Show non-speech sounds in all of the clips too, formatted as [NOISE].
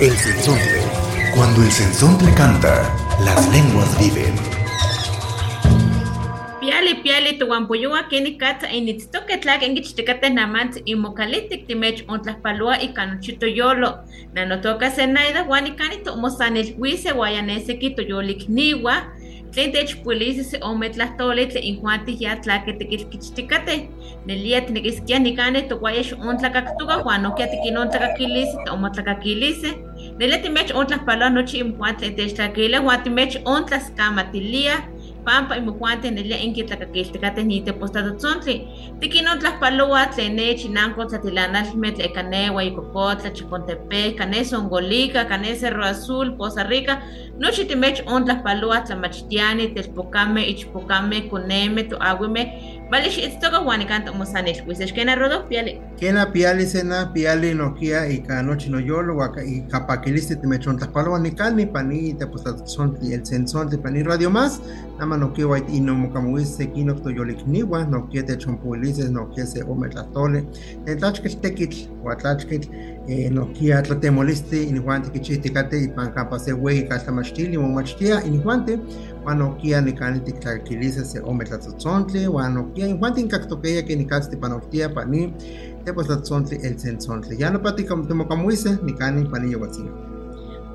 El sensontle. Cuando el sensontle canta, las lenguas viven. Piali piali tuwampuyowa keni katsa initztoke tlak engichtekate namantz imokalitik timech ontlaspalua ikanuchito yolo. Nanotoka senaida wanikani tomosanel huise guayaneseki toyolik niwa. Tlen techpuelisi se ome tlahtoli tlen injuanti ya tlaketekilkichtikate. Nelia tinekiskia nikane toguayex ontlakaktuga huan nokia tikinontlakakilisi tomotlakakilisi. Nelia timech ontlaspalua nochi injuan tlen techtlakile huan timech ontlaskamatilia pampa imujuante nelia inkitlakakiltikate nitepostatotzontle. Tikinontlajpaloa tlen nech inanko tlatilanalme tlekanewa ikokotla, Chicontepec, kane Songolica, kane Cerro Azul, Poza Rica, nochi timech ontlajpaloa tlamachtiani, telpocame, ichpocame, coneme, toahuime, Vale, itztoka huanicanta mosanilhuises, kena rodo piali. Kena piali sena piali nokia y canochi no yolo waka y capakiliste te mechon tapalo ni calmi pani te posta son el sensón de pani radio más nama no kia white ino mokamuis se kino to yolik niwa no kia te chompuilises no kia se ometlatole en tachkil tekit huatlachkil eh, no kia tlatemoliste inihuante kichitikate y pan capa se wey kastamachtil y momachtia inihuante wano kia nikani tiktlaquilises se ometlatzotzontle wano kia inihuante inkaktokeya que nikatsti panoltia pani te pues el sensontle ya no pati como kamuise nikani pani yowatzin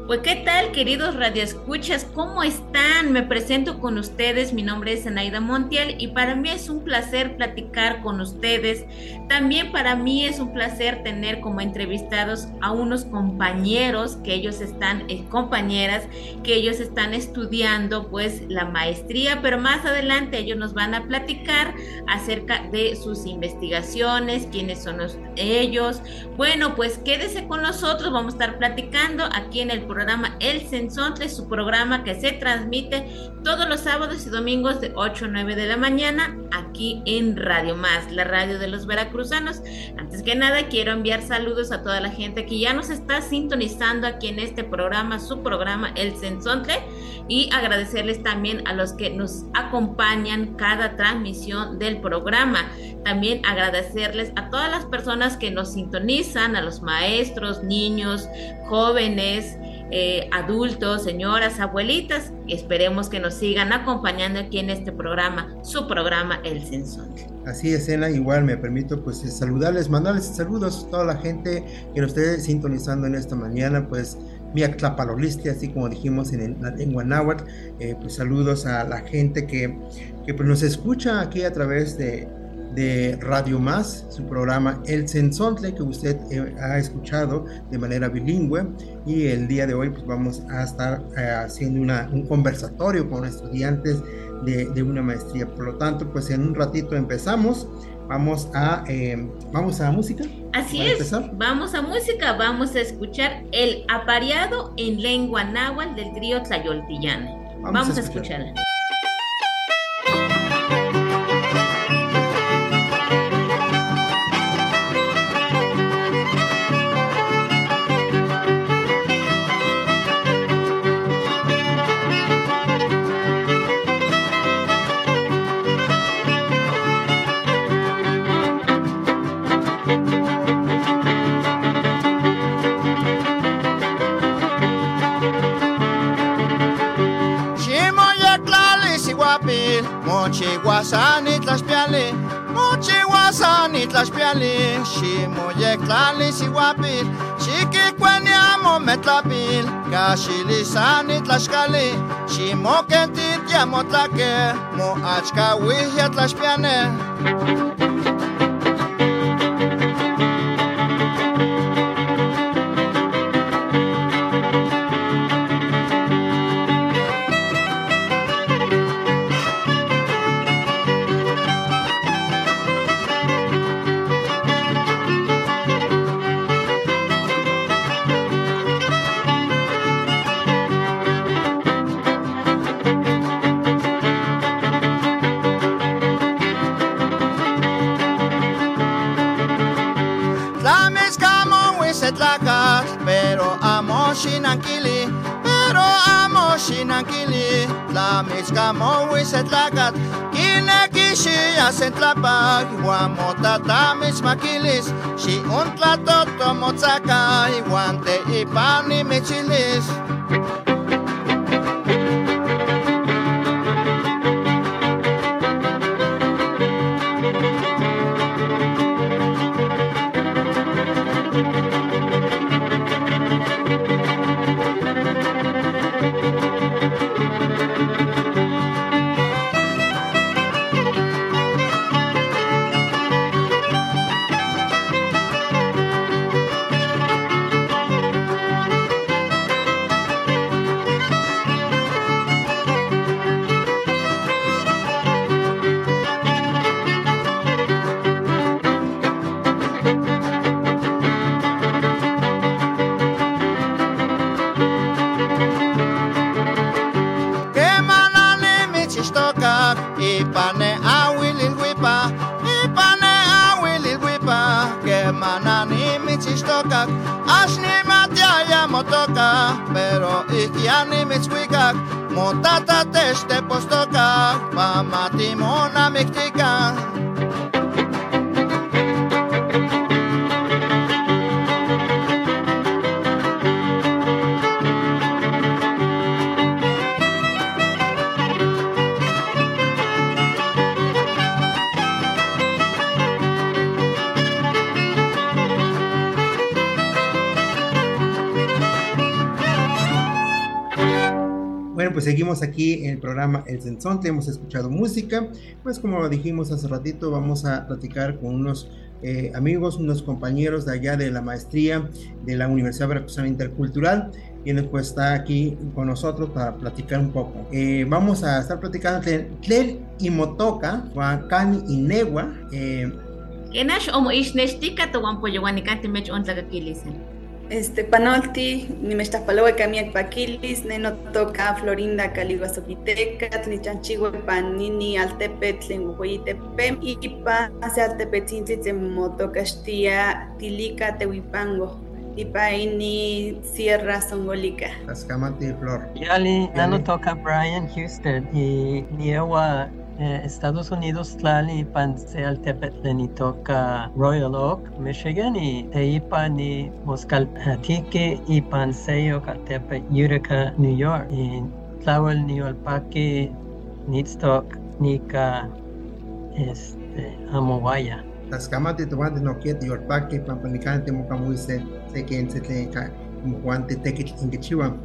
Pues qué tal, queridos radioescuchas, ¿cómo están? Me presento con ustedes, mi nombre es Anaida Montiel y para mí es un placer platicar con ustedes. También para mí es un placer tener como entrevistados a unos compañeros que ellos están, eh, compañeras, que ellos están estudiando pues la maestría, pero más adelante ellos nos van a platicar acerca de sus investigaciones, quiénes son ellos. Bueno, pues quédese con nosotros, vamos a estar platicando aquí en el programa programa El Sensontle, su programa que se transmite todos los sábados y domingos de 8 a 9 de la mañana aquí en Radio Más, la radio de los veracruzanos. Antes que nada, quiero enviar saludos a toda la gente que ya nos está sintonizando aquí en este programa, su programa El Sensontle, y agradecerles también a los que nos acompañan cada transmisión del programa. También agradecerles a todas las personas que nos sintonizan, a los maestros, niños, jóvenes, eh, adultos, señoras, abuelitas. Esperemos que nos sigan acompañando aquí en este programa, su programa El Sensón. Así es, Ena, igual me permito pues saludarles, mandarles saludos a toda la gente que nos esté sintonizando en esta mañana, pues mi actlapaloliste, así como dijimos en la lengua náhuatl, eh, pues saludos a la gente que, que pues, nos escucha aquí a través de de Radio Más, su programa El Sensontle, que usted eh, ha escuchado de manera bilingüe. Y el día de hoy pues vamos a estar eh, haciendo una, un conversatorio con estudiantes de, de, una maestría. Por lo tanto, pues en un ratito empezamos. Vamos a, eh, ¿vamos a música. Así es, vamos a música, vamos a escuchar el apareado en lengua náhuatl del trío Tlayoltillana. Vamos, vamos a, escuchar. a escucharla. Moche guasani tlaxpiali, moche guasani tlaxpiali, ximoyek tlali siwapil, xikikweniamo metlapil, kaxilisani tlaxkali, ximokentit yamotlake, moachkawihyatlaxpiane. Thank you. Tlamechkamowis se tlakat kineki xiasentlapak iuan motatamitmakilis xiuntlatottomotzaka iuan teipan nimichilis motoka, El Sensonte, hemos escuchado música, pues como dijimos hace ratito, vamos a platicar con unos eh, amigos, unos compañeros de allá de la maestría de la Universidad Veracruzana Intercultural, quienes pues está aquí con nosotros para platicar un poco. Eh, vamos a estar platicando Tlel y Motoca, Huacani y Negua. Eh, omo ishneshtika to wampo yawanikanti mech. Este, panolti, ni me paloa camiac paquilis, neno toca Florinda caliguasopiteca, ni chanchihue panini altepetl en Huayitepem, y pa hace altepetzintzitz en motocastia tilica tehuipango. Y pa ini Sierra Songolica. Tascamati Flor. Yali, nano toca Brian Houston y Niewa eh, Estados Unidos tlali pan se toca Royal Oak, Michigan y teipa ni Moscaltique y pan seyo kaltepe Utica, New York. Y tlawel ni olpaki nitstock nika este amowaya. Taskamati tuwante no kiet yorpaki pampanicante mocamuise se quien se te muante tekit ingechiwa.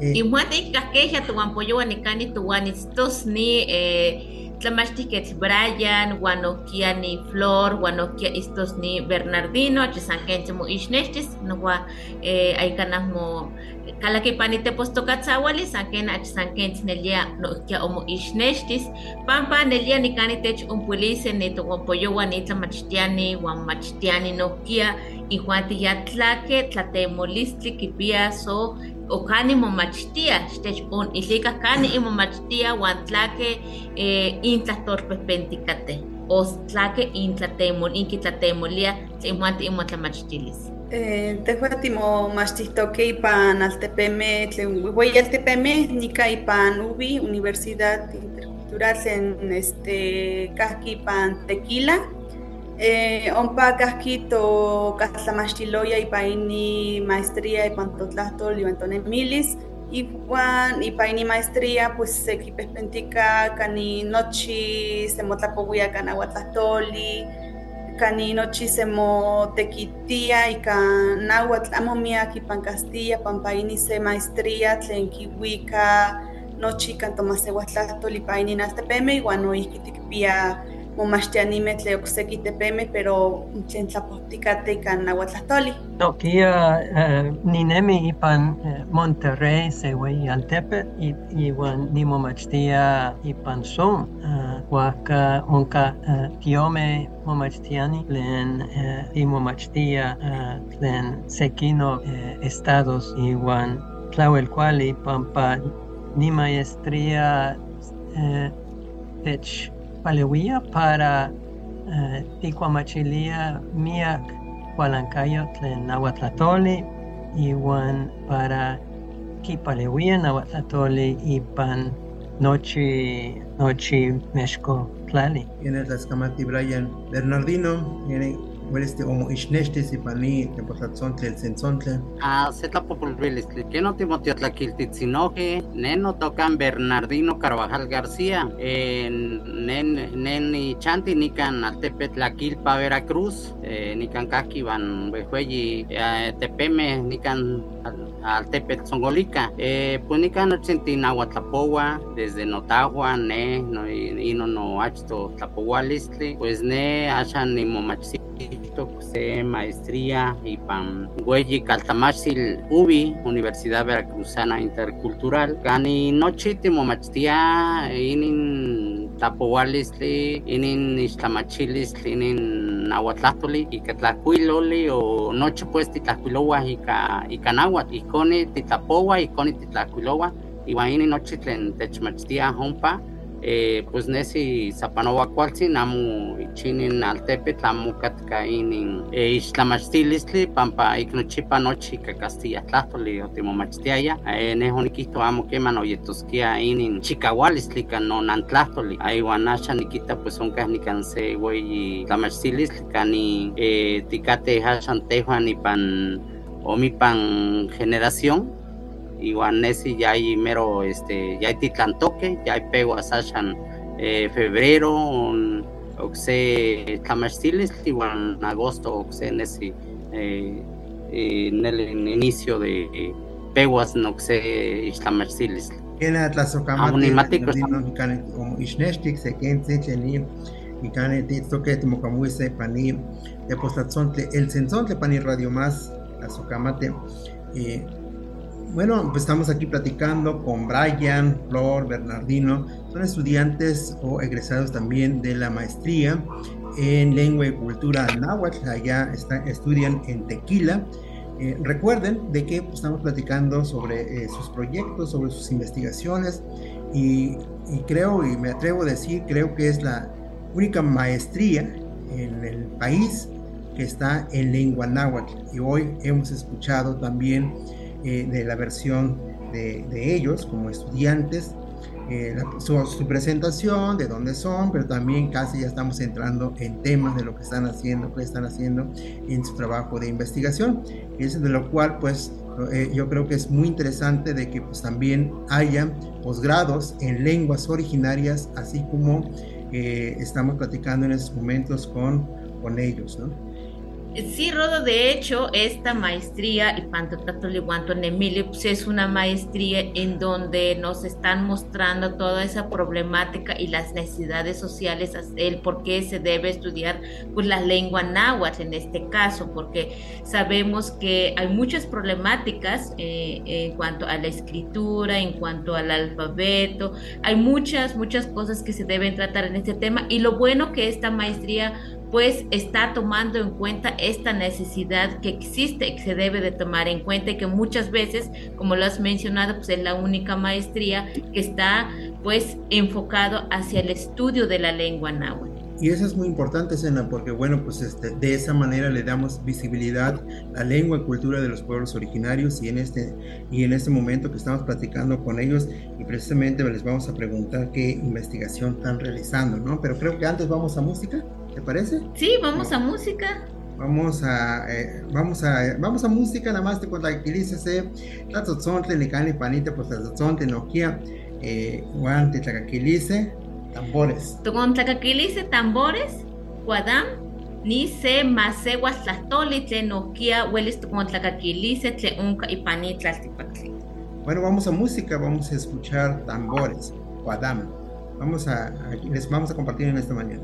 Y muante kaskeja tuwan pollo anikani tuwan estos ni eh tlamachtiketl Brian, guanokia ni Flor, guanokia estos ni Bernardino, achisankense mo ixnextis, nohua eh, aikanah mo kalakipani tepostokatzawali, sanken achisankense nelia nohkia omo ixnextis, pampa nelia nikani tech umpuilise ni togonpoyowa ni tlamachtiani, guan machtiani nohkia, ihuanti ya tlake, tlatemolistli kipia so o kani momachtia xtech on itlika kani imomachtia uan tlake eh, intlatorpehpentikate o tlake intlatemol inkitlatemolia tlimuanti imotlamachtilis. Eh, tehua timomachtihtoke ipan altepeme tlen uiueyi altepeme nika ipan ubi Universidad Intercultural tlen este kahki ipan Tequila eh, ompa kahki tokahtlamachtiloya ipa ini maestría ipan totlahtol iwan tonemilis iwan ipa ini maestría pues sekipehpentika kani nochi semotlapowia kan aguatlahtoli kani nochi semotekitia ika nahuatl amo miak ipan Castilla pampa ini se maestría tlen kiwika nochi kan tomaseuatlahtol ipa ini naltepemeh iwan momachtianimeh tle okseki tepemeh, pero tlen tlapojtikateh ikan nahuatlahtoli. Nokia uh, ninemi ipan uh, Monterrey se ueyi altepetl iuan nimomachtia ipan son uh, huaca onca uh, tiome momachtiani tlen uh, imomachtia uh, tlen sekino uh, estados iuan tlauel cuali pampa ni maestría uh, tech palewia para uh, ticuamachilia miak hualancayo tlen nahuatlatoli iwan para kipalewian aguatlatoli ipan nochi nochi mexco tlali. Tiene Tlaxcamati Brian Bernardino, tiene este homo ishneshte sipani tepotlazontle el sensontle. Ah, se tlapopolvilistli, que no Timoteo tlaquiltitzinoje, neno tocan Bernardino Carvajal García, nen nen chanti nican altepet tlaquilpa Veracruz, nican kaki van bejueyi tepeme nican altepet Zongolica, pues nican ochentinahuatlapowa, desde Notagua, ne, no, ino no achto tlapohualistli, pues ne achan ni momachsi se maestría y pan Güey Caltamachil Ubi, Universidad Veracruzana Intercultural, Gani Nochitimo Machtia, Inin Tapohualistli, Inin Ixtlamachilistli, Inin Nahuatlatoli, y Catlacuiloli, o Noche pues Titlacuilowa y Canahuat, y Coni Titlapowa, y Coni Titlacuilowa, y Guaini Nochitlen Techmachtia Hompa, eh, pues nesi zapanova cualtzin amo chinin altepetl amo katka inin eh, ixtlamachtilistli pampa iknochipa nochi ka Castilla tlahtoli otimomachtiaya. Eh, neh onikihto amo keman oyetoskia inin chikaualistli kan nonantlahtoli aiwan axa nikita pues onkah nikan se weyi tlamachtilistli kani eh, tikateh axan tehuan ipan omipan generación igual Nessi ya hay mero, este, ya hay titlantoque, ya hay pego a Sashan eh, febrero, oxe tamastiles, igual en agosto, oxe Nessi eh, en el inicio de eh, peguas no oxe tamastiles. Kena tlazocamati, como ishneshtik, se quente, cheni, y cane titoque, timocamuise, pani, de postatzontle, el sensontle, pani radio más, tlazocamate, eh, bueno, pues estamos aquí platicando con Brian, Flor, Bernardino. Son estudiantes o egresados también de la maestría en lengua y cultura náhuatl. Allá estudian en Tequila. Eh, recuerden de que pues, estamos platicando sobre eh, sus proyectos, sobre sus investigaciones y, y, creo y me atrevo a decir, creo que es la única maestría en el país que está en lengua náhuatl. Y hoy hemos escuchado también eh, de la versión de, de, ellos como estudiantes, eh, la, su, su, presentación, de dónde son, pero también casi ya estamos entrando en temas de lo que están haciendo, qué están haciendo en su trabajo de investigación, y es de lo cual pues eh, yo creo que es muy interesante de que pues también haya posgrados en lenguas originarias, así como estamos platicando en estos momentos con, con ellos, ¿no? Sí, Rodo, de hecho, esta maestría, y en Emilio, pues es una maestría en donde nos están mostrando toda esa problemática y las necesidades sociales, el por qué se debe estudiar pues, la lengua náhuatl en este caso, porque sabemos que hay muchas problemáticas eh, en cuanto a la escritura, en cuanto al alfabeto, hay muchas, muchas cosas que se deben tratar en este tema, y lo bueno que esta maestría pues está tomando en cuenta esta necesidad que existe, que se debe de tomar en cuenta y que muchas veces, como lo has mencionado, pues es la única maestría que está pues enfocado hacia el estudio de la lengua náhuatl. Y eso es muy importante, Sena, porque bueno, pues este, de esa manera le damos visibilidad a la lengua y cultura de los pueblos originarios y en este y en este momento que estamos platicando con ellos y precisamente les vamos a preguntar qué investigación están realizando, ¿no? Pero creo que antes vamos a música. ¿Te parece? Sí, vamos a música. Vamos a, eh, vamos a, vamos a música, nada más te contactilícese, tatotzonte, nicani, panita, pues tatotzonte, noquia, eh, guante, tlacaquilice, tambores. Con tlacaquilice, tambores, guadam, ni se maseguas tlastoli, tle noquia, huelis con tlacaquilice, tle unca y panitla, Bueno, vamos a música, vamos a escuchar tambores, guadam. Vamos a, les vamos a compartir en esta mañana.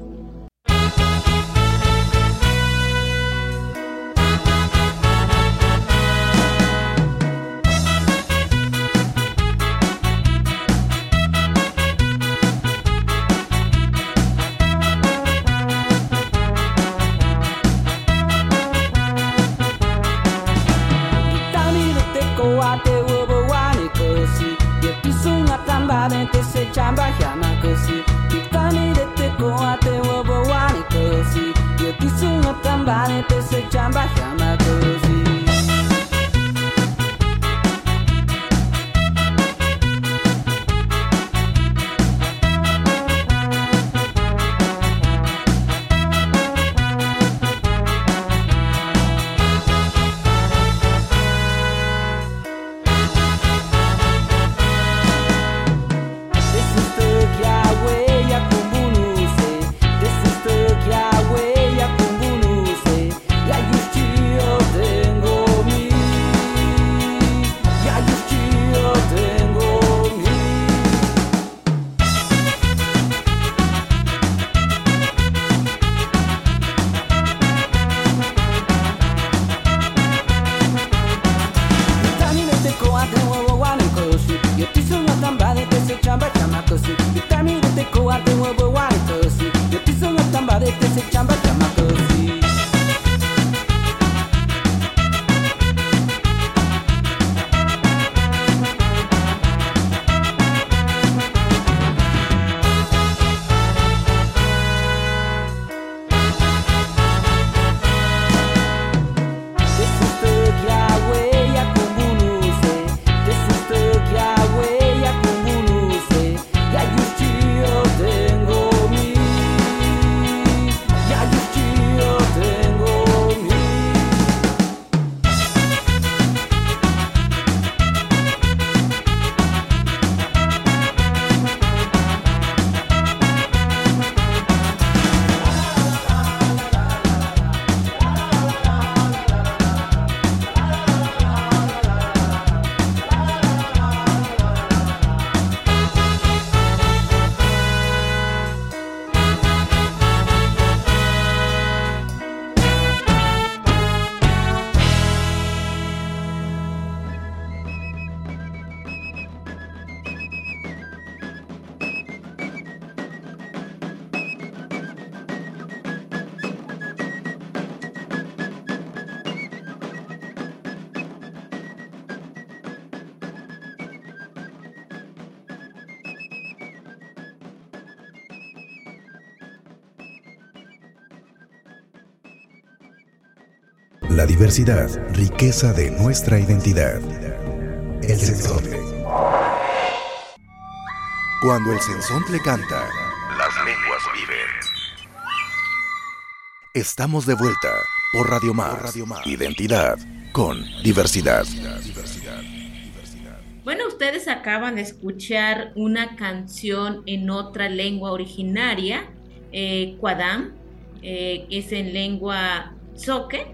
La diversidad, riqueza de nuestra identidad. El sensontle. Cuando el sensontle canta, las lenguas viven. Estamos de vuelta por Radio Más. Identidad con diversidad. Bueno, ustedes acaban de escuchar una canción en otra lengua originaria, eh, Quadam, eh, es en lengua zoque.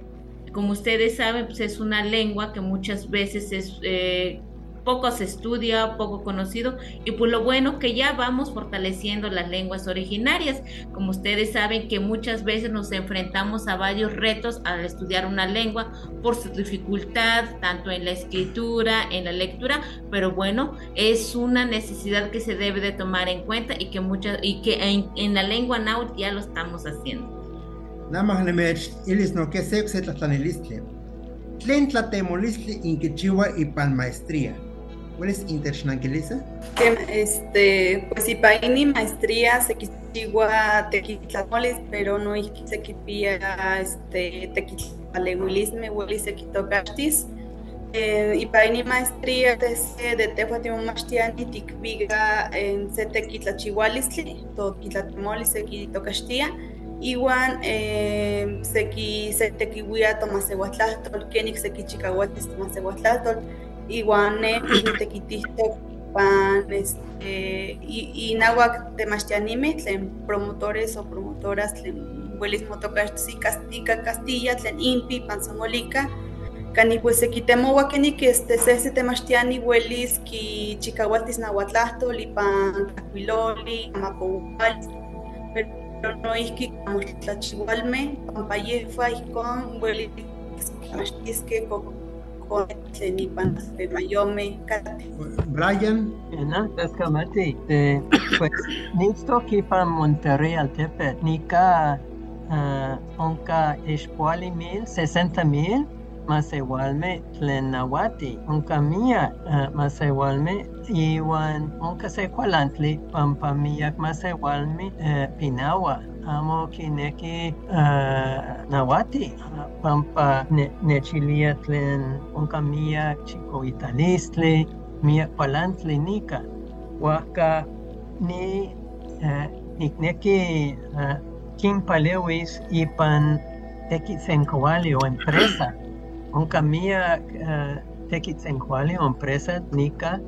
Como ustedes saben, pues es una lengua que muchas veces es eh, poco se estudia, poco conocido, y pues lo bueno que ya vamos fortaleciendo las lenguas originarias. Como ustedes saben que muchas veces nos enfrentamos a varios retos al estudiar una lengua por su dificultad, tanto en la escritura, en la lectura, pero bueno, es una necesidad que se debe de tomar en cuenta y que muchas y que en, la lengua náhuatl ya lo estamos haciendo. Namah nemech ilis no que se tlatlanilistli. Tlen tlatemolistli inquichiwa y pan maestría. ¿Cuál es? Que este, pues y paini maestría se quichigua tequitlamolis, pero no se quipía este tequitlalehuilisme, hueli se quitó castis. Eh, y paini maestría de de tehuatimo machtiani tikviga en se tequitlachihualisli, todo quitlatemolis se quitó castilla. Iwan eh, seki se tequihuia tomasehuatlahtol, kenik seki chicahuatis tomasehuatlahtol, iwan ne [CLEARS THROAT] tequitiste pan este y, y nahuac temachtianime tlen promotores o promotoras tlen huelis motocaxtsi castica castilla tlen impi panzamolica cani pues sequitemoua kenik este sese temachtiani huelis ki chicahuatis nahuatlahtol ipan cacuiloli amapoualis pero no isqui como tlachihualme pampayefa ijkon huelis machtisque con nipan de mayome kate. Brian. [COUGHS] Eh, pues, Monterrey uh, onca espuali mil, sesenta mil, más igualme tlen nahuati, onca mía uh, más igualme, iwan onca secualantli, pampa miyak más igualme uh, pinawa. amo kineki uh, nawati pampa ne, nechilia tlen onka mia chico italistli mia palantli nika waka ni nikneki uh, kinpalewis ipan tekitzenkoali o empresa onka mia uh, tekitzenkoali o empresa nika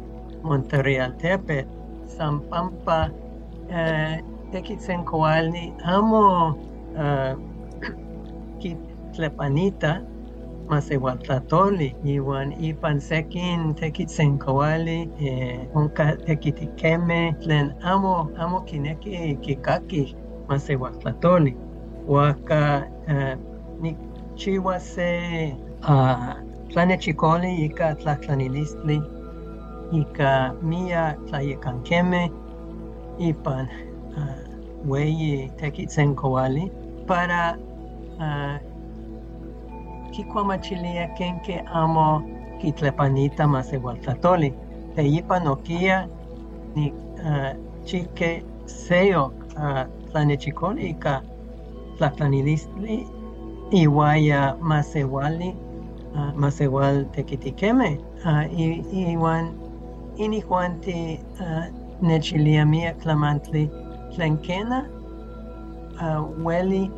Monterrealtepe Sampampa uh, tekitzenkoalni amo kitlepanita masewatlatoli iwan ipan sekin tekitzenkoali eh, onka tekitikeme tlen amo amo kineki kikaki masewatlatoli waka uh, nikchiua se uh, tlanechikoli ika tlatlanilistli ika mia tlayekankeme ipan weyi tequitzencoali para uh, kikuamachilia kenke amo kitlepanita más igual tlatoli. Te ipa nokia ni uh, chique seyo uh, tlanechicoli ika tlatlanilistli iwaya más iguali uh, más igual tequitikeme uh, i, iwan ini juanti uh, nechilia mia clamantli tlenkena uh, weli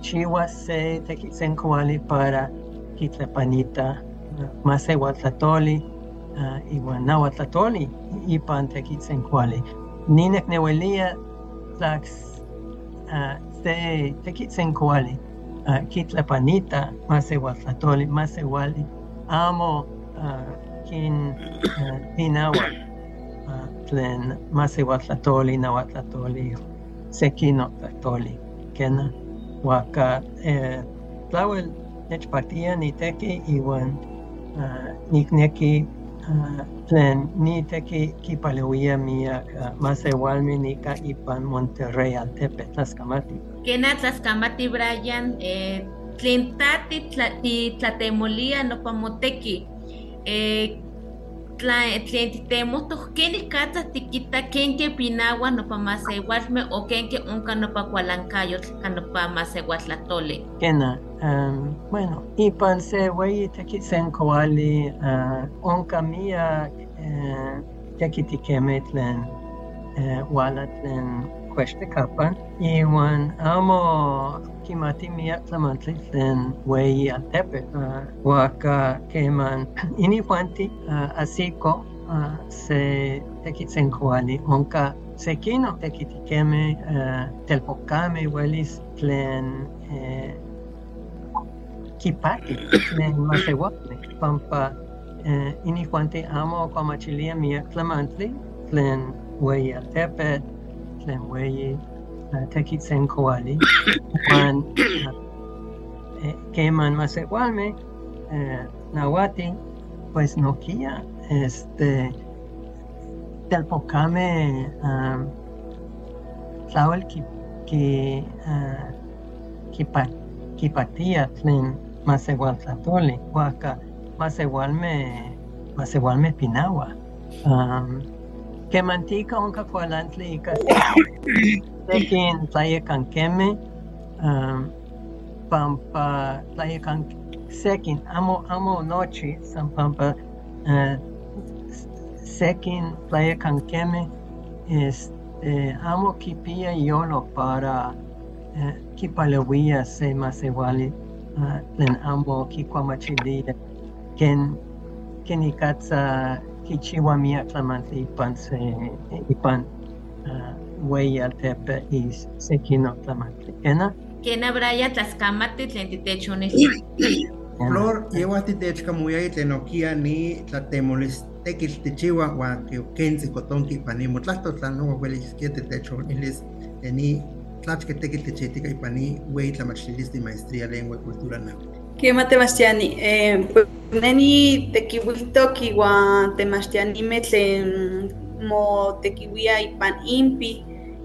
chiwa se tequitzencoali para kitlepanita uh, más igual tlatoli uh, iwan nahuatlatoli. Ninek newelia tlax uh, se tequitzencoali uh, kitlepanita más igual tlatoli, más igual amo uh, kin uh, tinawa uh, tlen más igual tlatoli, nahuatlatoli, sekino tlatoli, kena waka eh, tlawel nechpaktia niteki iwan nikneki tlen kipaleuia miak uh, más igualmi nika ipan Monterrey altepe tlaskamati. Kena tlaskamati Brian, eh, tlen tati tla, tlatemolia no pamoteki. Eh, tlen titemohtoh kenih katzah tikita kenke pinawa nopa masewalmeh o kenke onka nopa kualankayotl ka nopa masewatlatoli. Kena, um, bueno, ipan se weyi tekisenkoali uh, onka mia uh, uh, wala tlen kuextekapan iwan amo kimati miak tlamantli tlen weyi altepe uh, waka keman. [CLEARS THROAT] Ini fuanti uh, asiko uh, se tekitzenkuali onka sekino tekitikeme uh, telpokame welis tlen uh, kipati tlen masewapne pampa. Uh, ini fuanti amo komachilia miak tlamantli tlen weyi altepe tlen weyi uh, tekitzenkuali wan [COUGHS] uh, eh, keman masewalme uh, nawati pues nokia este telpocame um, tlawel ki ki uh, kipa, kipatia tlen masewal tlatoli waka masewalme masewalme pinawa um, kemantika onka kualantli ika sekin [COUGHS] tlayecankeme um, pampa tlayecan sekin amo amo nochi san pampa uh, sekin tlayecankeme este amo kipia yolo para uh, kipalewia se masewali uh, tlen amo kikuamachilia ken ken ikatsa kichiwa mia tlamantli ipan se ipan uh, wey altepe is sekino tlamantli kena Kena braya tlaskamati tlen titechones. Flor, yewa titechkamuyay tlen okia ni tlatemolestekil tichiwa wan kiokensi kotonki pani motlahto tlan no welis kiete techonelis ni tlachke tekil tichitika ipani wey tlamachlilis de maestría lengua y cultura náhuatl. Kema Temastiani, eh, pues neni tekiwiltok iwan temachtianimeh tlen mo tekiwia ipan impi,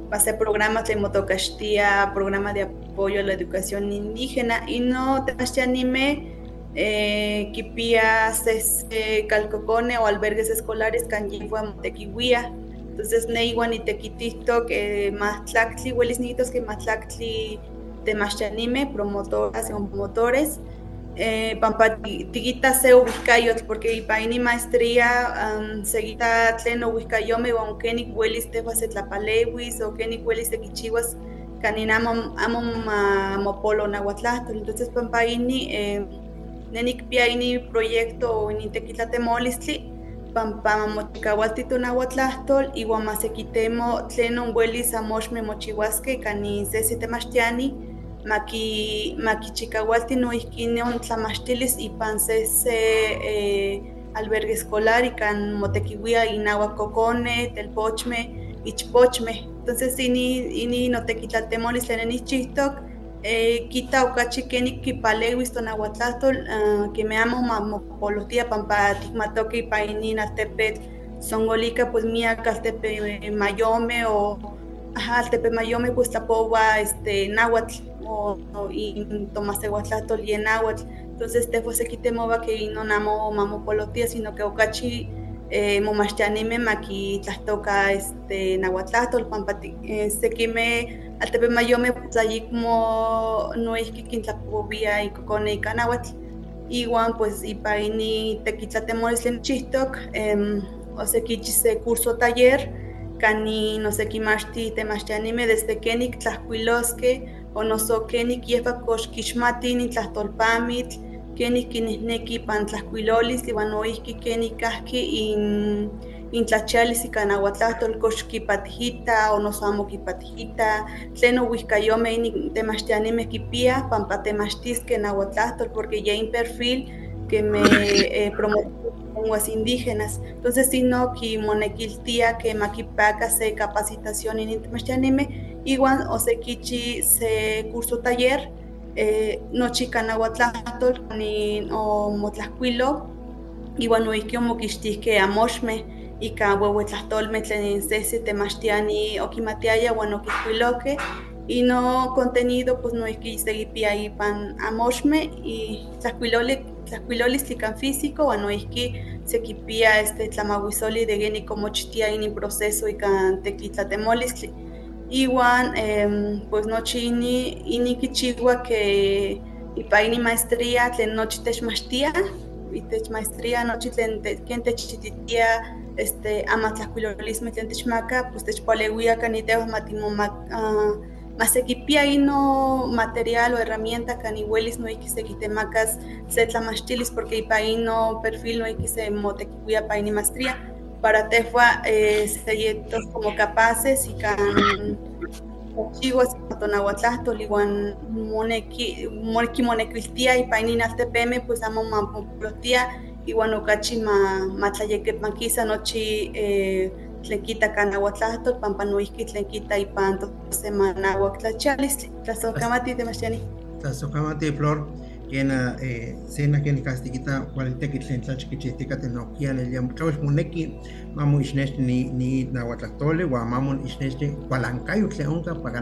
pase programa tlen motokaxtia, programa de apoyo a la educación indígena, y no temachtianimeh eh, kipia se calcocone o albergues escolares yihua motekiwia. Entonces, ne igual ni tequitihtok eh, mahtlactli, huelis nitos que mahtlactli temachtianimeh, promotoras y promotores, eh, pampa tiquita se ubicayot porque ipaini maestría um, seguita tlen ubicayome o kenik huelis tehuas tlapalewis o kenik huelis tequichihuas canin amo amo mopolo nahuatlahtol entonces pampa ini eh, nenik pia ini proyecto o tequitlatemolistli pampa mochikawaltito nahuatlahtol iwan masekitemo tlen onhuelis amoxme mochihuaske canin sesi temachtiani maki makichikawalti noihki neon tlamachtilis ipan se eh, albergue escolar ikan motekiwia inawak kokone, telpochme, ichpochme. Entonces ini ini notekitlaltemolis tlen nichihtok eh, kita okachi kenik kipalewis tonahuatlahtol uh, que me amo mamopolotia pampa tikmatoki ipan inin altepetl songolika pues miak altepe mayome o ajá, Altepemayome pues tapowa este náhuatl o, o y tomasehuatlatol y náhuatl. Entonces te fue se quitemova que no namo mamo polotia, sino que okachi eh, momachtanime maki tlastoka este nahuatlatol pampati eh, sekime altepemayome pues allí como no es que y cocone y canahuatl. Igual pues ipaini tequitlatemoris len chistok, eh, o se se curso taller cani no sé qué más ti te más anime desde kenik tlacuilosque o no so kenik yefa koshkishmati ni tlastolpamit kenik kinisneki pan tlacuilolis iwan oihki kenik kahki in in tlachalis y canahuatlastol koshkipatijita o no samo kipatijita tlen owihkayome in temachtianime kipia pampa temachtisque nahuatlastol porque ya in perfil que me eh, lenguas indígenas. Entonces, si no, que monequiltia que maquipaca se capacitación en anime, igual o se kichi se curso taller, eh, no chica nahuatlatol ni o motlascuilo, igual no isque moquistisque amoshme, y ka huehuetlastolme tlen sese temachtiani okimatiaya, bueno, que y no contenido, pues no es que seguipia ahí pan amoshme y tlascuilole tlacuilolis tlican físico, bueno, es que se equipía este tlamahuizoli de geni como chitia en proceso y can tequitlatemolis. Igual, eh, pues no chini, ini kichigua que ipaini maestría, tlen nochi techmachtia, y tech maestría, nochi tlen quien techititia, este, ama tlacuilolisme tlen techmaca, pues techpalewia caniteo matimomac, uh, más equipia no material o herramienta canihuelis no que se quitemacas setla mastilis porque hay no perfil no que se motequicuya paini maestría para tefua eh, como capaces y can chiguas tonahuatlastol igual moneki moneki monequiltia y paini naltepeme pues amo mamplotia igual okachi ma matlayeque maquisa nochi eh, tlenquita canahuatlahtol, pampanuihki tlenquita ipan semana huactlachalis, tlazokamati temachtiani. Tlazokamati flor, kena eh, sena kena castiquita cualiteki tlen tlachkichihtika tenokia leliam tlawel moneki mamu ixnexti ni ni nahuatlahtole wa mamu ixnexti cualancayo tlen onka para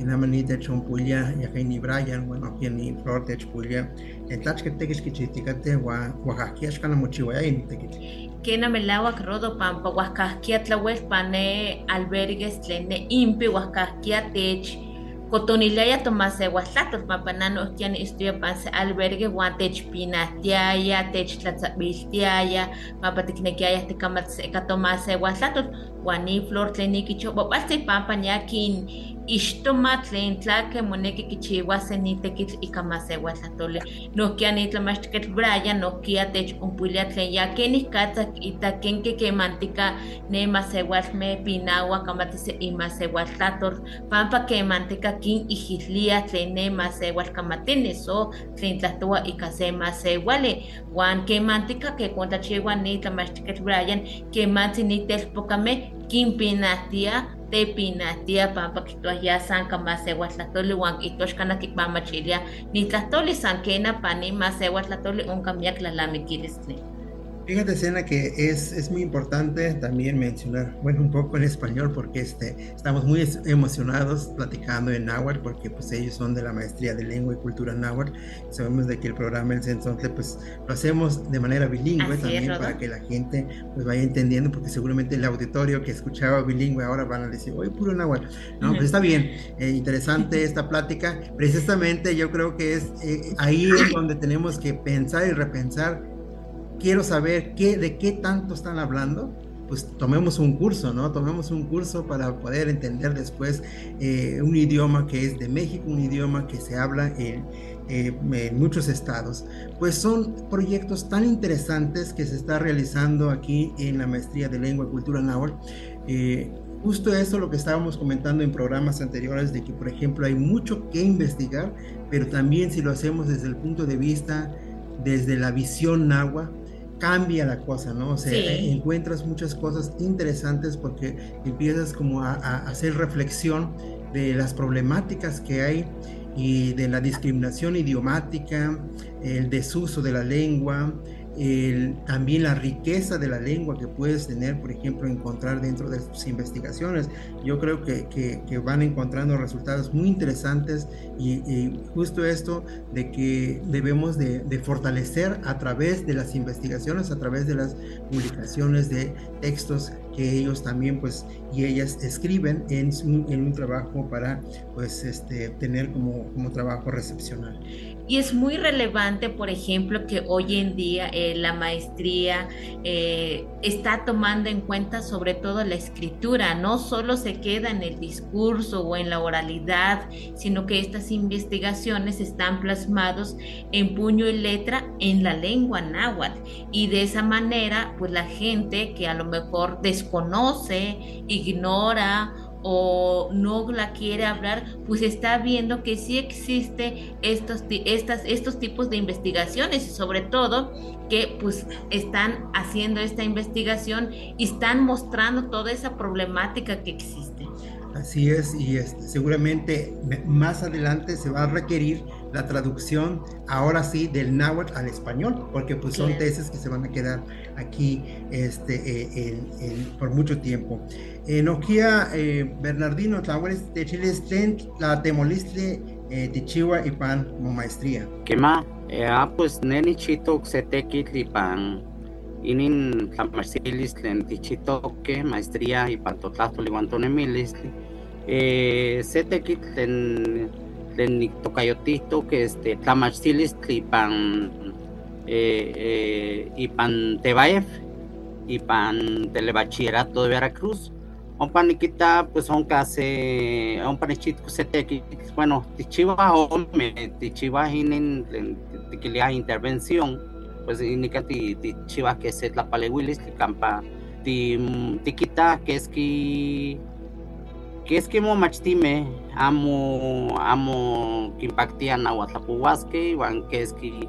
nahuatlahtole inama ni techonpulia yakai ni Brian bueno aquí ni flor techpulia en tlachketekixkichihtikate wa oaxaquiaxkana mochiwaya ni tekitl kena melawak rodo pampa huascasquia tlawel pane albergues tlene impi huascasquia tech cotonilaya tomase huastlatos papanano tiani estudia panse albergue huan techpinahtiaya techtlatzabiltiaya pampa tiknekiaya tikamatse'eka tomase huastlatos huan ni flor tlen nikichopopaltzi pampa niakin ixtoma tlen tlake moneki kichiuas ni tekitl ika masewatlatoli nohkia nitlamachtiketl Brian nohkia techonpuilia tlen ya kenikatza ita kenke kemantika ne masewalme pinawa kamatise imasewaltlatol pampa kemantika kin ijitlia tlen ne masewalkamatini so tlen tlahtowa ika se masewali uan kemantika kekontachiua nitlamachtiketl Brian kemantzi nitelpokame kinpinahtia tepinatia pampa kitoaya san kamasewatlatoli uan kitoxkana kipamachilia nitlatoli san kena pani masewatlatoli onka miak lalamikilistle. Fíjate, Sena, que es, es muy importante también mencionar, bueno, un poco en español, porque este, estamos muy emocionados platicando en náhuatl, porque pues ellos son de la maestría de lengua y cultura náhuatl. Sabemos de que el programa El Sensontle, pues lo hacemos de manera bilingüe Así también es, para que la gente pues vaya entendiendo, porque seguramente el auditorio que escuchaba bilingüe ahora van a decir, oye, puro náhuatl. No, pues está bien, eh, interesante esta plática. Precisamente yo creo que es eh, ahí es donde tenemos que pensar y repensar quiero saber qué, de qué tanto están hablando, pues tomemos un curso, ¿no? Tomemos un curso para poder entender después eh, un idioma que es de México, un idioma que se habla en, eh, en, muchos estados. Pues son proyectos tan interesantes que se está realizando aquí en la maestría de lengua y cultura náhuatl. Eh, justo eso lo que estábamos comentando en programas anteriores, de que, por ejemplo, hay mucho que investigar, pero también si lo hacemos desde el punto de vista, desde la visión náhuatl, cambia la cosa, ¿no? O sea, sí. encuentras muchas cosas interesantes porque empiezas como a, a, hacer reflexión de las problemáticas que hay y de la discriminación idiomática, el desuso de la lengua, también la riqueza de la lengua que puedes tener, por ejemplo, encontrar dentro de sus investigaciones. Yo creo que, que, van encontrando resultados muy interesantes y, justo esto de que debemos de, de, fortalecer a través de las investigaciones, a través de las publicaciones de textos que ellos también pues y ellas escriben en, en un trabajo para pues este tener como, como trabajo recepcional. Y es muy relevante, por ejemplo, que hoy en día eh, la maestría eh, está tomando en cuenta sobre todo la escritura, no solo se queda en el discurso o en la oralidad, sino que estas investigaciones están plasmados en puño y letra en la lengua náhuatl. Y de esa manera, pues la gente que a lo mejor desconoce, ignora o no la quiere hablar, pues está viendo que sí existe estos, estas, estos tipos de investigaciones y sobre todo que pues están haciendo esta investigación y están mostrando toda esa problemática que existe. Así es, y este, seguramente más adelante se va a requerir la traducción, ahora sí, del náhuatl al español, porque pues son tesis que se van a quedar aquí este, eh, por mucho tiempo. Eh, Nokia eh, Bernardino, Tlahueles de Chile, la temoliste eh, de Chihuahua y pan como maestría. ¿Qué más? Eh, ah, pues neni chito y pan inin tlamarsilis tlen que maestría y pan totlato liwantonemilis eh, setekit tlen tocayotito que este tlamarsilis pan eh, eh, y pan tebaef y pan telebachillerato de Veracruz ompa nikita pues onka se ompa nichitko se teki bueno tichiwa ome tichiwa inin tikilia intervención pues nika ti tichiwa que se tlapalewilis tikampa ti que es que que es que mo machtime amo amo kimpaktia nahuatlapuhuasque es que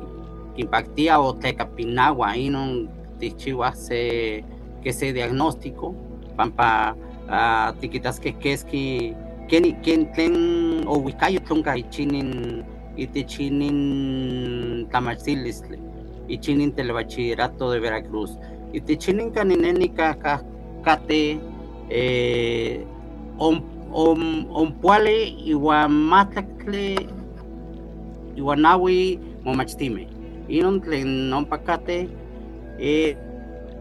kimpaktia o tichiwa se que se diagnóstico pampa uh, tikitasque quesqui ken ken tlen owikayo tlonka ichinin itichinin tlamachtilistli ichinin telebachillerato de Veracruz itichinin kaninenika kate eh, ompuale iwan matlaktle iwan nawi momachtime. Inon tlen ompa kate eh,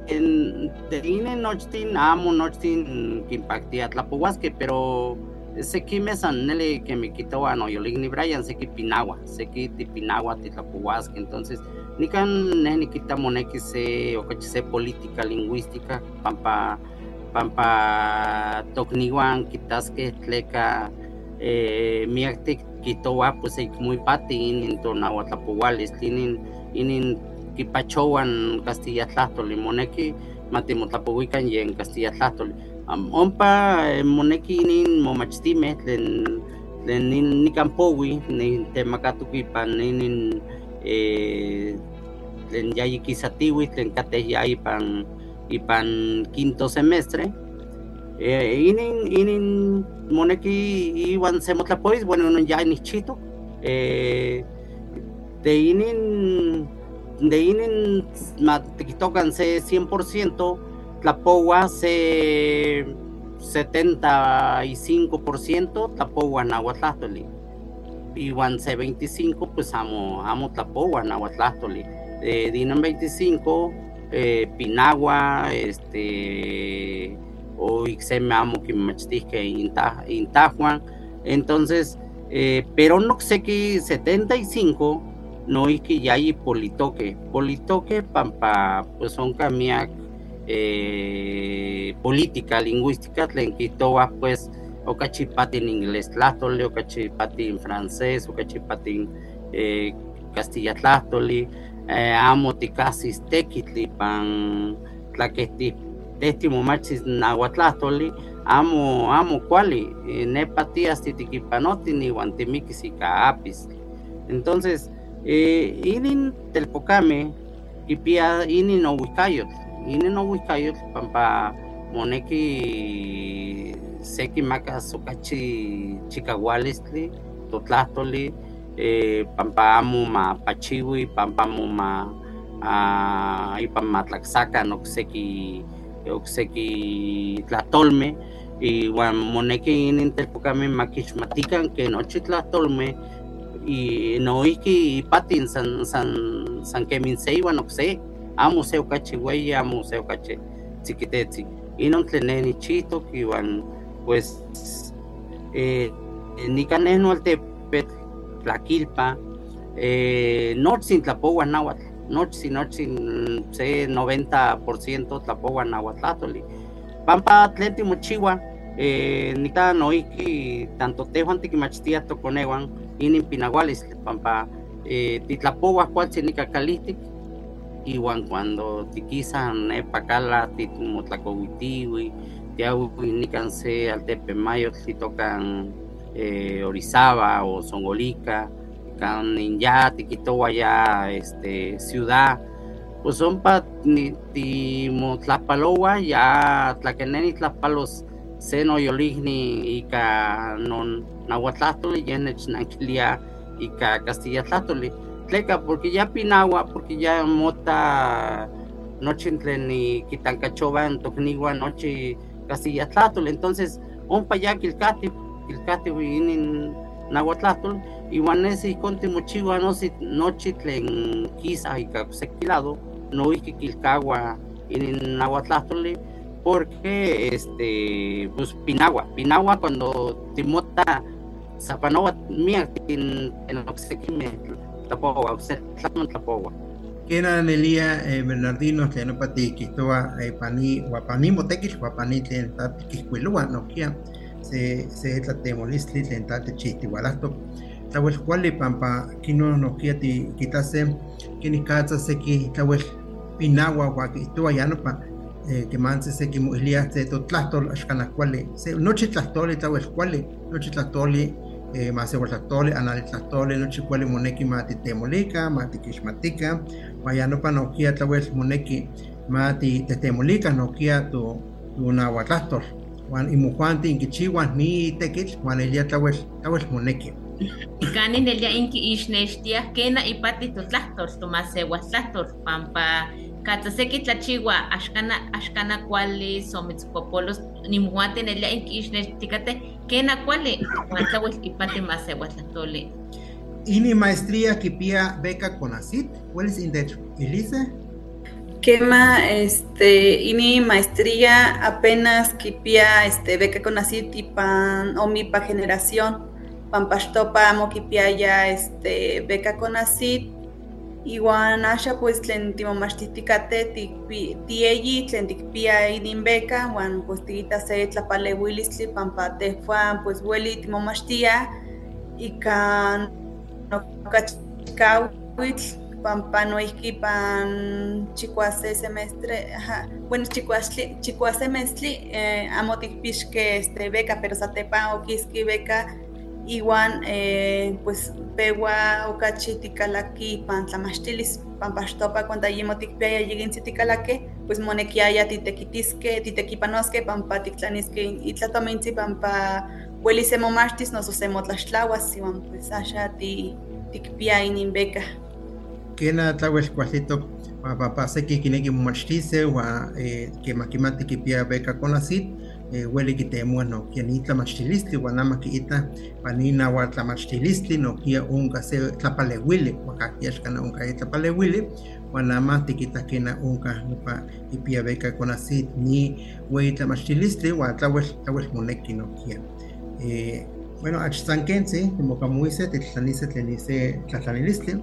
en Terine Nochtin, amo Nochtin, Kimpactia Tlapuhuasque, pero se mesan nele que me quitó a no ni Brian, se Pinagua, se Pinagua, Titlapuhuasque, entonces, ni can ni quita moneque se política lingüística, pampa pampa tocniwan quitasque tleca eh, miactic quitoa pues patin en torno a Tlapuhuales, tienen kipachowan Castilla Tlahtoli, moneki matimotlapowikan yen Castilla Tlahtoli. Um, ompa eh, moneki nin momachtime tlen tlen nin nikampowi nin temakatukipan nin eh, tlen ipan ipan quinto semestre eh, inin inin moneki iwan semotlapois bueno ya nichito eh, de inin de inin tocan se 100%, Tlapowa se 75%, Tlapowa Nahuatlastoli. Igual se 25, pues amo, amo Tlapowa Nahuatlastoli. Eh, Dinan 25, eh, Pinagua, este, o Ixeme amo Intajuan. Entonces, eh, pero no sé que 75 no que ya hay politoque. Politoque, pampa, pues son camiac eh, política, lingüística, tlenquitoa, pues, o cachipati en inglés, tlatole, o cachipati en francés, o cachipati en eh, castilla tlatoli, eh, amo ticasis tequitli, pan, tlaqueti, testimo machis nahuatlatoli, amo, amo cuali, eh, nepatias titiquipanoti ni guantimiquis y caapis. Entonces, eh, inin telpocame kipia inin owikayot inin owikayot pampa moneki seki maka sokachi chikahualistli totlahtoli eh, pampa amo ma pachiwi pampa amo ma a ipan matlaxacan ocseki ocseki tlatolme. Iuan moneki inin telpokameh makixmatikan ke nochi tlatolmeh y noihki ipatin san san san kemin se iuan okse amo se okachi ueyi amo se okachi tzikitetzik inon tlen neh nichihtok iuan pues eh, nikan neh noaltepetl tlakilpa eh, nochtin tlapouah nahuatl nochtin nochtin se 90% tlapouah nahuatlatoli pampa tlen timochiua eh, nika noihki tanto tehuan tikimachtiah tokonehuan inin pinahualistli pampa eh, titlapouah kualtzin nika kalihtik iuan cuando tikisa nepa kala timotlakouitiui tiaui nikan se altepemayotl titokan eh, Orizaba o Songolica, kan ya tikitowa ya este ciudad pues son pa ni timotlapalowa ya tlakeneni tlapalos seno yoligni ika non nahuatlatoli yenech nankilia ika castilla tlatoli tleka porque ya pinawa porque ya mota noche tlen ni kitankachovan tokniwa noche castilla tlatoli entonces ompa ya kilkati kilkati inin nahuatlatol iuan nesi nosi nochi tlen kisa ika sekilado noihki kilkawa inin nahuatlatoli porque este pues pinagua pinagua cuando timota zapanoa miak tin en oxequime tlapowa oxetlan tlapowa Kena nelia eh, Bernardino tlen opati kihtowa eh, pani wapani motekil wapani tlen tati kihkuilua nokia se se tlatemolistli tlen tati chihtiualahtok tlauel kuali pampa kino nokia kitase kinikatsa seki tlauel pinawa wa kihtowa ya nopa kemansi seki moilia se totlahtol axkanah kuali se nochi tlahtoli tlauel kuali nochi tlahtoli eh, masewaltlahtoli anali tlahtoli nochi kuali moneki ma titemolika ma tikixmatika uan ya nopa nokia tlauel moneki ma titetemolika nokia tu tu nahuatlahtol uan imojuanti inkichiuah ni tekitl uan elia tlauel tlauel moneki Ikanin elia inki ixnextiah kena ipati totlahtor tomasewatlator pampa katzaseki tlachiwa axkana axkana kuali somitzpopolos nimuanten elia inki ixnextikate kena kuali uan tlauel ipati masewatlatoli ini maestría kipia beca CONACYT ¿Cuáles indech Elise? Quema, este, ini maestría apenas kipia este beca CONACYT y pan o mi pa generación pampaxtopa amo kipia ya este beca CONACYT Iwan asha pues tlen timomachtitikate tikpi tieyi tlen tikpia inin beca wan pues tikita se tlapalewilistli pampa tehuan pues weli timomachtia ika nokachikawitl pampa noihki pan chikuase semestre ajá bueno chikuasli chikuasemestli eh, amo tikpixke este beca pero satepan okiski beca iwan eh, pues pewa okachi tikalaki pan tlamachtilis pampaxtopa cuando yimo tikpiaya yiginsi tikalaki pues monekiaya titekitiske titekipanoske pampa tiktlaniske itlatomintsi pampa ueli semomachtis noso semotlaxtlawas iwan pues axa ti tikpia inin beca Kena tlauel kualtitok papa seki kineki momachtise wa eh, kemakimati kipia beca CONACYT eh, ueli kitemua no kia ni tlamachtilistli uan ama kiita panina ua tlamachtilistli no kia unka se tlapaleuili wakakiaxkana unka ye tlapaleuili uan ama tikita kena unka nopa kipia beca CONACYT ni ueyi tlamachtilistli ua tlauel tlauel moneki no kia. Eh, bueno achtzankensi timokamuise titlanise tlen ise tlatlanilistli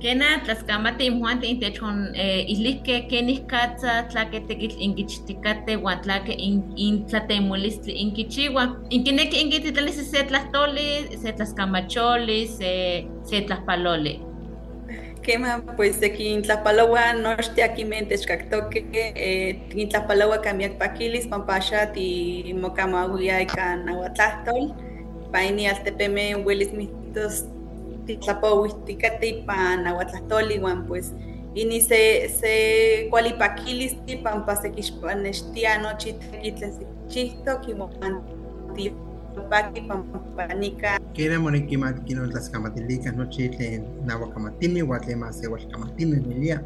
Kena tlaskamate imjuante intechon eh, islihke kenihkatza tlake tekitl inkichtikate uan tlake in- intlatemolistli inkichiwa. Inkineki inkititlalisi se tlahtoli, se tlaskamacholi, se, se tlaspaloli. Quema, pues de Quintlapaloa, nochte aquí mente xcactoque, eh, Quintlapaloa camiac paquilis, pampasha, ti mocamahuia y canahuatlahtol, paini altepeme, huelis mitos, titlapohuisticate, pan nahuatlahtol, igual pues, ini se, se cualipaquilis, se quixpanextia, nochi tequitlen se chihto, kimopan, ti Niyolpaki Pampanica. Kena moniki matkino las camatilica noche en nahuacamatini, guatlema se huacamatini nilia.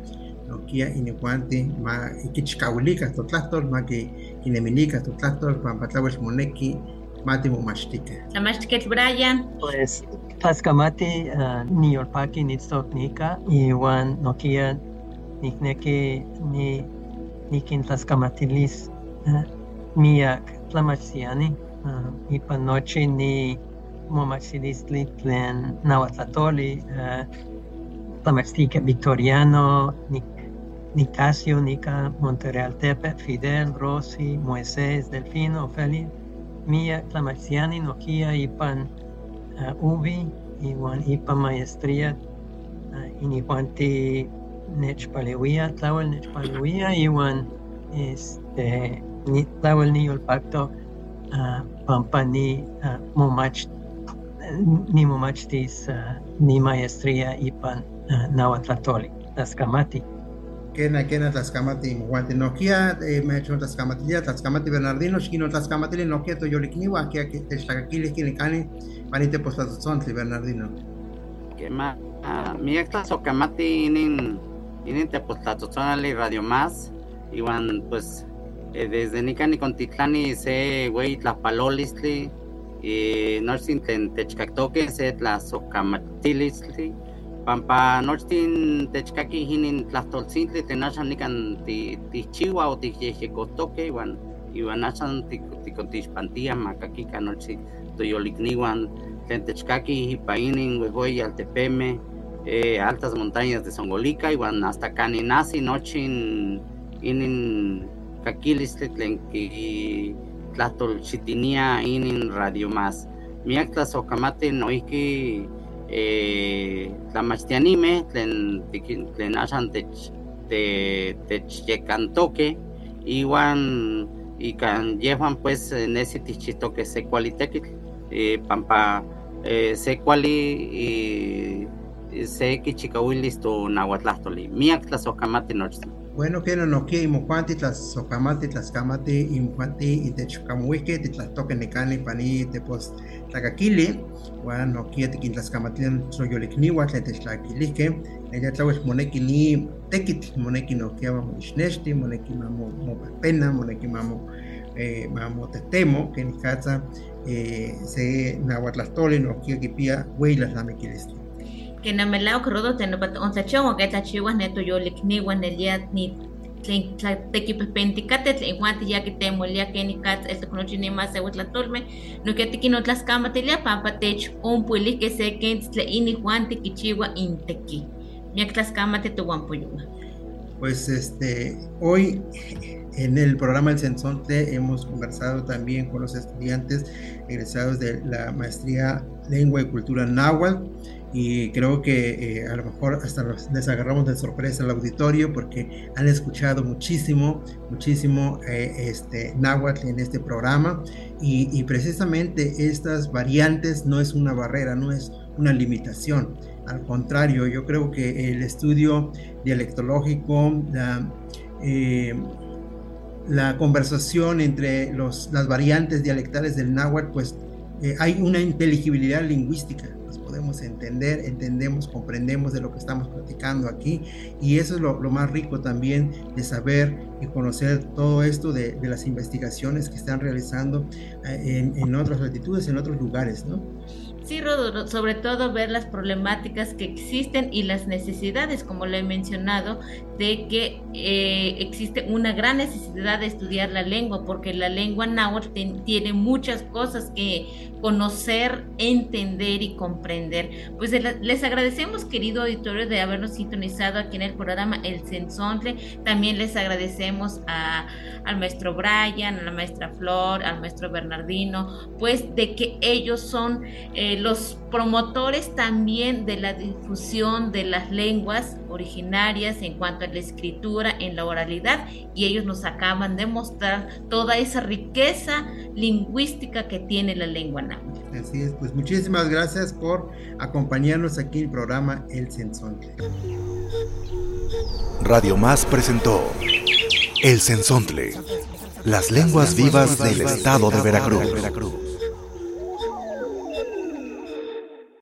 Nokia inicuante ma ikichkaulica totlastol ma que kinemilica totlastol pampatlawel moneki mati mumachtika. Tlamachtiquetl Brian. Pues Tlaxcamati uh, niolpaki nitztoknika iwan nokia nikneki ni nikin tlaxcamatilis uh, miak tlamachtiani uh, ipan nochi ni momachtilistli tlen nahuatlatoli tlamachtika Victoriano, Nic Nicasio, Nica, Monterrealtepe, Fidel, Rossi, Moisés, Delfino, Ofelia, Mia, Tlamachtiani, Nokia, Ipan, uh, Ubi, Iwan Ipan Maestría, uh, Inihuanti Nechpalewia, Tlawel Nechpalewia, Iwan este, ni, Tlawel Ni Pacto, uh, Pampa Ni uh, Momach, Ni Momachtis, uh, Ni Maestría, Ipan uh, Nahuatlatoli, Tlaxcamati. Kena tlaxcamati guante Nokia eh, me hecho tlaxcamatilia tlaxcamati Bernardino shkino tlaxcamatilia Nokia to yolikniwa kia que tlaxcakili kilikani panite postatzontli Bernardino. Ma, uh, mi tlaxocamati inin, inin tepostlatzotzonali Radio Más, iwan pues eh, desde Nicani Contitlani se güey tlapalolistli, y tlen techcactoque se tlaxocamatilislli, pampa nochtin techcaqui hinin tlahtoltzintli tlen axan nican tihchiua o tihyehyecotoque iwan iwan axan ticontixpantia macakika nochi toyolikniuan tlen techcaqui ipa inin altepeme eh, altas montañas de Songolica iwan hasta caninasi nochin inin kakilistli tlen ki tlahtolchitinia inin radio más miak tlasokamati noihki eh, tlamachtianime tlen tlen axan tech te, techyekantoque iwan ikan yehuan pues nesi tichitoque se kualitekitl eh, pampa eh, se kuali y se kichikauilis to nahuatlahtoli miak tlasokamati nochtin Bueno, que no no que imocuanti tlas socamati tlas camati imocuanti y te chucamuique te tlas toque necani pani te pos tlacaquili. Guan no que te quin tlas camatilen soyolikniwa tle te tlaquilique ella tlawes moneki ni tekit moneki no que vamos ishneshti moneki mamo mo pena moneki mamo eh, mamo tetemo que ni katsa eh, se nahuatlastoli no que kipia huilas la mequilisti un sacho que ta chihuas neto yo le ni wan el día ni te que penticate te guante ya que te molia que ni cat el con ni más se la tolme no que te que no las cama te lia pampa tech un puili que se que le ini guante que chihua inteki. Mi las cama te tu guampuyuma pues este hoy en el programa El Sensonte hemos conversado también con los estudiantes egresados de la maestría Lengua y Cultura Náhuatl y creo que eh, a lo mejor hasta nos, les agarramos de sorpresa al auditorio porque han escuchado muchísimo, muchísimo eh, este, náhuatl en este programa y, y, precisamente estas variantes no es una barrera, no es una limitación. Al contrario, yo creo que el estudio dialectológico, la, eh, la conversación entre los, las variantes dialectales del náhuatl, pues hay una inteligibilidad lingüística podemos entender, entendemos, comprendemos de lo que estamos platicando aquí y eso es lo, más rico también de saber y conocer todo esto de, las investigaciones que están realizando en, en, otras latitudes, en otros lugares, ¿no? Sí, Rodo, sobre todo ver las problemáticas que existen y las necesidades, como lo he mencionado, de que eh, existe una gran necesidad de estudiar la lengua, porque la lengua náhuatl tiene muchas cosas que conocer, entender y comprender. Pues les agradecemos, querido auditorio, de habernos sintonizado aquí en el programa El Sensontle. También les agradecemos a, al maestro Brian, a la maestra Flor, al maestro Bernardino, pues de que ellos son eh, los promotores también de la difusión de las lenguas originarias en cuanto a la escritura, en la oralidad, y ellos nos acaban de mostrar toda esa riqueza lingüística que tiene la lengua náhuatl. Así es, pues muchísimas gracias por acompañarnos aquí en el programa El Sensontle. Radio Más presentó El Sensontle, las lenguas vivas del estado de Veracruz.